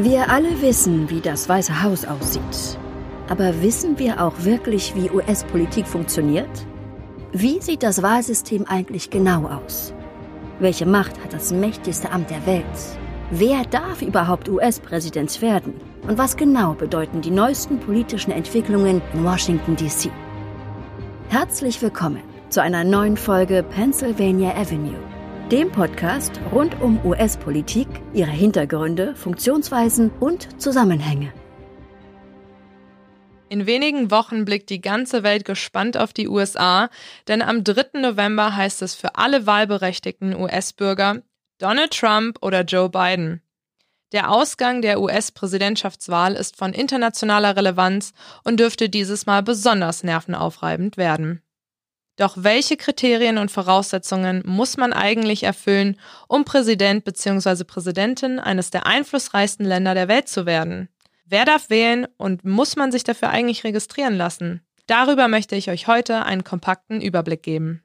Wir alle wissen, wie das Weiße Haus aussieht. Aber wissen wir auch wirklich, wie US-Politik funktioniert? Wie sieht das Wahlsystem eigentlich genau aus? Welche Macht hat das mächtigste Amt der Welt? Wer darf überhaupt US-Präsident werden? Und was genau bedeuten die neuesten politischen Entwicklungen in Washington, D.C.? Herzlich willkommen zu einer neuen Folge Pennsylvania Avenue dem Podcast rund um US-Politik, ihre Hintergründe, Funktionsweisen und Zusammenhänge. In wenigen Wochen blickt die ganze Welt gespannt auf die USA, denn am 3. November heißt es für alle wahlberechtigten US-Bürger Donald Trump oder Joe Biden. Der Ausgang der US-Präsidentschaftswahl ist von internationaler Relevanz und dürfte dieses Mal besonders nervenaufreibend werden. Doch welche Kriterien und Voraussetzungen muss man eigentlich erfüllen, um Präsident bzw. Präsidentin eines der einflussreichsten Länder der Welt zu werden? Wer darf wählen und muss man sich dafür eigentlich registrieren lassen? Darüber möchte ich euch heute einen kompakten Überblick geben.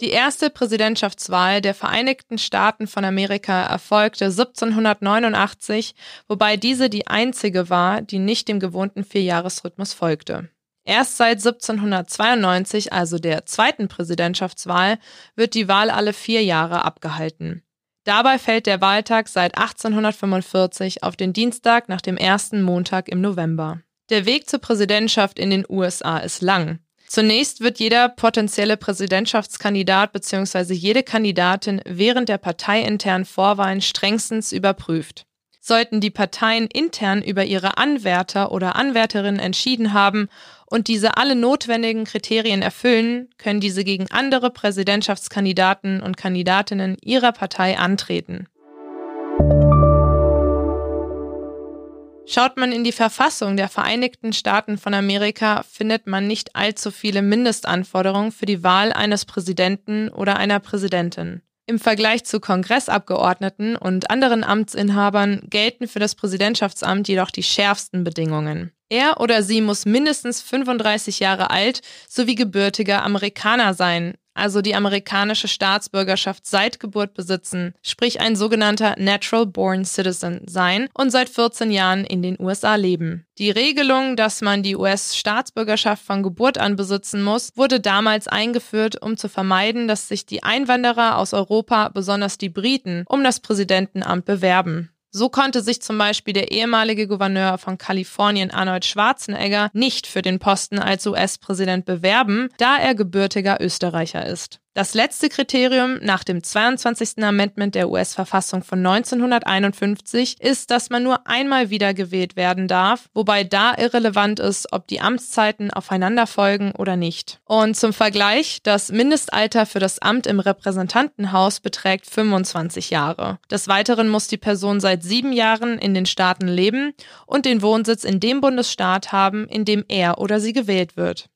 Die erste Präsidentschaftswahl der Vereinigten Staaten von Amerika erfolgte 1789, wobei diese die einzige war, die nicht dem gewohnten Vierjahresrhythmus folgte. Erst seit 1792, also der zweiten Präsidentschaftswahl, wird die Wahl alle vier Jahre abgehalten. Dabei fällt der Wahltag seit 1845 auf den Dienstag nach dem ersten Montag im November. Der Weg zur Präsidentschaft in den USA ist lang. Zunächst wird jeder potenzielle Präsidentschaftskandidat bzw. jede Kandidatin während der parteiinternen Vorwahlen strengstens überprüft. Sollten die Parteien intern über ihre Anwärter oder Anwärterinnen entschieden haben und diese alle notwendigen Kriterien erfüllen, können diese gegen andere Präsidentschaftskandidaten und Kandidatinnen ihrer Partei antreten. Schaut man in die Verfassung der Vereinigten Staaten von Amerika, findet man nicht allzu viele Mindestanforderungen für die Wahl eines Präsidenten oder einer Präsidentin. Im Vergleich zu Kongressabgeordneten und anderen Amtsinhabern gelten für das Präsidentschaftsamt jedoch die schärfsten Bedingungen. Er oder sie muss mindestens 35 Jahre alt sowie gebürtiger Amerikaner sein, also die amerikanische Staatsbürgerschaft seit Geburt besitzen, sprich ein sogenannter Natural Born Citizen sein und seit 14 Jahren in den USA leben. Die Regelung, dass man die US-Staatsbürgerschaft von Geburt an besitzen muss, wurde damals eingeführt, um zu vermeiden, dass sich die Einwanderer aus Europa, besonders die Briten, um das Präsidentenamt bewerben. So konnte sich zum Beispiel der ehemalige Gouverneur von Kalifornien Arnold Schwarzenegger nicht für den Posten als US-Präsident bewerben, da er gebürtiger Österreicher ist. Das letzte Kriterium nach dem 22. Amendment der US-Verfassung von 1951 ist, dass man nur einmal wiedergewählt werden darf, wobei da irrelevant ist, ob die Amtszeiten aufeinander folgen oder nicht. Und zum Vergleich, das Mindestalter für das Amt im Repräsentantenhaus beträgt 25 Jahre. Des Weiteren muss die Person seit sieben Jahren in den Staaten leben und den Wohnsitz in dem Bundesstaat haben, in dem er oder sie gewählt wird.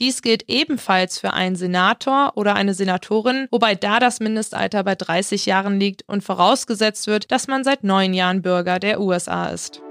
Dies gilt ebenfalls für einen Senator oder eine Senatorin, wobei da das Mindestalter bei 30 Jahren liegt und vorausgesetzt wird, dass man seit neun Jahren Bürger der USA ist.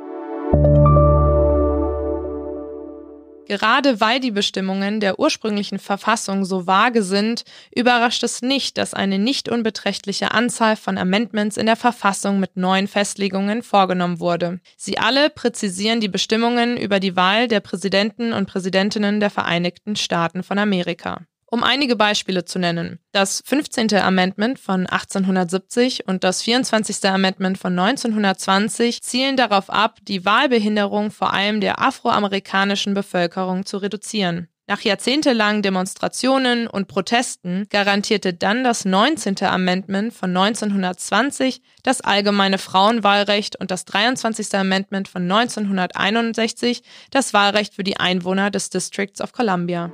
Gerade weil die Bestimmungen der ursprünglichen Verfassung so vage sind, überrascht es nicht, dass eine nicht unbeträchtliche Anzahl von Amendments in der Verfassung mit neuen Festlegungen vorgenommen wurde. Sie alle präzisieren die Bestimmungen über die Wahl der Präsidenten und Präsidentinnen der Vereinigten Staaten von Amerika. Um einige Beispiele zu nennen. Das 15. Amendment von 1870 und das 24. Amendment von 1920 zielen darauf ab, die Wahlbehinderung vor allem der afroamerikanischen Bevölkerung zu reduzieren. Nach jahrzehntelangen Demonstrationen und Protesten garantierte dann das 19. Amendment von 1920 das allgemeine Frauenwahlrecht und das 23. Amendment von 1961 das Wahlrecht für die Einwohner des Districts of Columbia.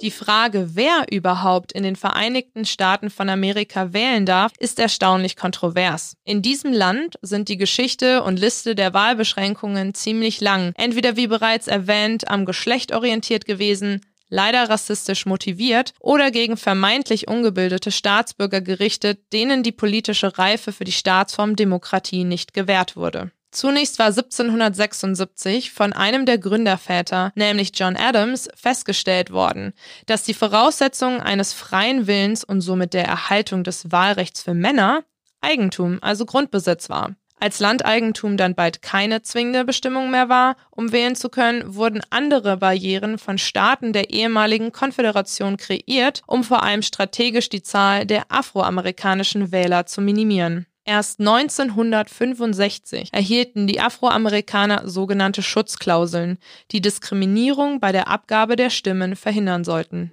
Die Frage, wer überhaupt in den Vereinigten Staaten von Amerika wählen darf, ist erstaunlich kontrovers. In diesem Land sind die Geschichte und Liste der Wahlbeschränkungen ziemlich lang, entweder wie bereits erwähnt am Geschlecht orientiert gewesen, leider rassistisch motiviert oder gegen vermeintlich ungebildete Staatsbürger gerichtet, denen die politische Reife für die Staatsform Demokratie nicht gewährt wurde. Zunächst war 1776 von einem der Gründerväter, nämlich John Adams, festgestellt worden, dass die Voraussetzungen eines freien Willens und somit der Erhaltung des Wahlrechts für Männer Eigentum, also Grundbesitz war. Als Landeigentum dann bald keine zwingende Bestimmung mehr war, um wählen zu können, wurden andere Barrieren von Staaten der ehemaligen Konföderation kreiert, um vor allem strategisch die Zahl der afroamerikanischen Wähler zu minimieren. Erst 1965 erhielten die Afroamerikaner sogenannte Schutzklauseln, die Diskriminierung bei der Abgabe der Stimmen verhindern sollten.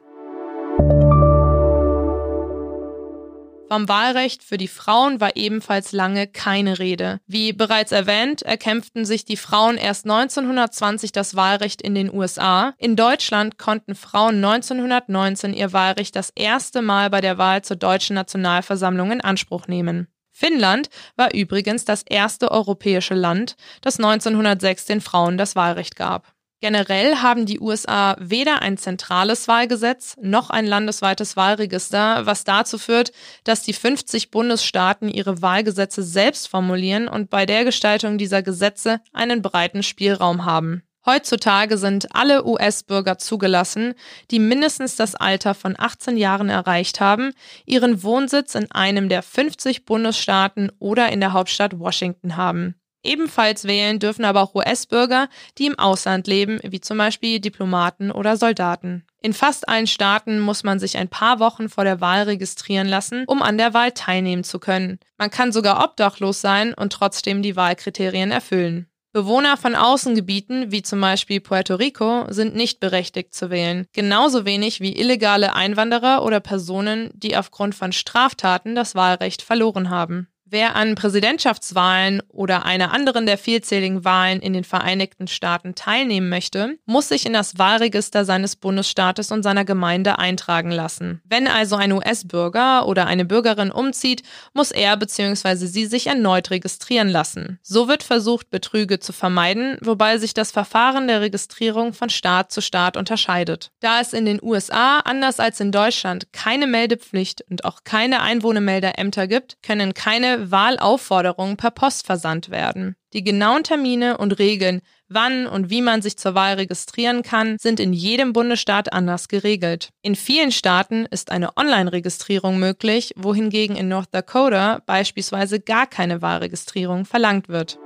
Vom Wahlrecht für die Frauen war ebenfalls lange keine Rede. Wie bereits erwähnt, erkämpften sich die Frauen erst 1920 das Wahlrecht in den USA. In Deutschland konnten Frauen 1919 ihr Wahlrecht das erste Mal bei der Wahl zur deutschen Nationalversammlung in Anspruch nehmen. Finnland war übrigens das erste europäische Land, das 1906 den Frauen das Wahlrecht gab. Generell haben die USA weder ein zentrales Wahlgesetz noch ein landesweites Wahlregister, was dazu führt, dass die 50 Bundesstaaten ihre Wahlgesetze selbst formulieren und bei der Gestaltung dieser Gesetze einen breiten Spielraum haben. Heutzutage sind alle US-Bürger zugelassen, die mindestens das Alter von 18 Jahren erreicht haben, ihren Wohnsitz in einem der 50 Bundesstaaten oder in der Hauptstadt Washington haben. Ebenfalls wählen dürfen aber auch US-Bürger, die im Ausland leben, wie zum Beispiel Diplomaten oder Soldaten. In fast allen Staaten muss man sich ein paar Wochen vor der Wahl registrieren lassen, um an der Wahl teilnehmen zu können. Man kann sogar obdachlos sein und trotzdem die Wahlkriterien erfüllen. Bewohner von Außengebieten, wie zum Beispiel Puerto Rico, sind nicht berechtigt zu wählen, genauso wenig wie illegale Einwanderer oder Personen, die aufgrund von Straftaten das Wahlrecht verloren haben. Wer an Präsidentschaftswahlen oder einer anderen der vielzähligen Wahlen in den Vereinigten Staaten teilnehmen möchte, muss sich in das Wahlregister seines Bundesstaates und seiner Gemeinde eintragen lassen. Wenn also ein US-Bürger oder eine Bürgerin umzieht, muss er bzw. sie sich erneut registrieren lassen. So wird versucht, Betrüge zu vermeiden, wobei sich das Verfahren der Registrierung von Staat zu Staat unterscheidet. Da es in den USA anders als in Deutschland keine Meldepflicht und auch keine Einwohnermeldeämter gibt, können keine Wahlaufforderungen per Post versandt werden. Die genauen Termine und Regeln, wann und wie man sich zur Wahl registrieren kann, sind in jedem Bundesstaat anders geregelt. In vielen Staaten ist eine Online-Registrierung möglich, wohingegen in North Dakota beispielsweise gar keine Wahlregistrierung verlangt wird.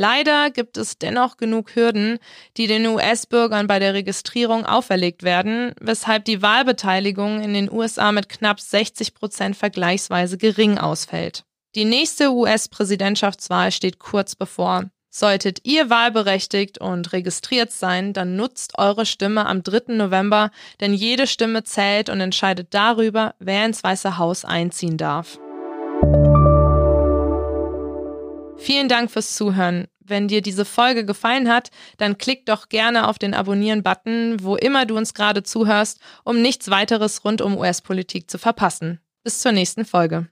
Leider gibt es dennoch genug Hürden, die den US-Bürgern bei der Registrierung auferlegt werden, weshalb die Wahlbeteiligung in den USA mit knapp 60 Prozent vergleichsweise gering ausfällt. Die nächste US-Präsidentschaftswahl steht kurz bevor. Solltet ihr wahlberechtigt und registriert sein, dann nutzt eure Stimme am 3. November, denn jede Stimme zählt und entscheidet darüber, wer ins Weiße Haus einziehen darf. Vielen Dank fürs Zuhören. Wenn dir diese Folge gefallen hat, dann klick doch gerne auf den Abonnieren-Button, wo immer du uns gerade zuhörst, um nichts weiteres rund um US-Politik zu verpassen. Bis zur nächsten Folge.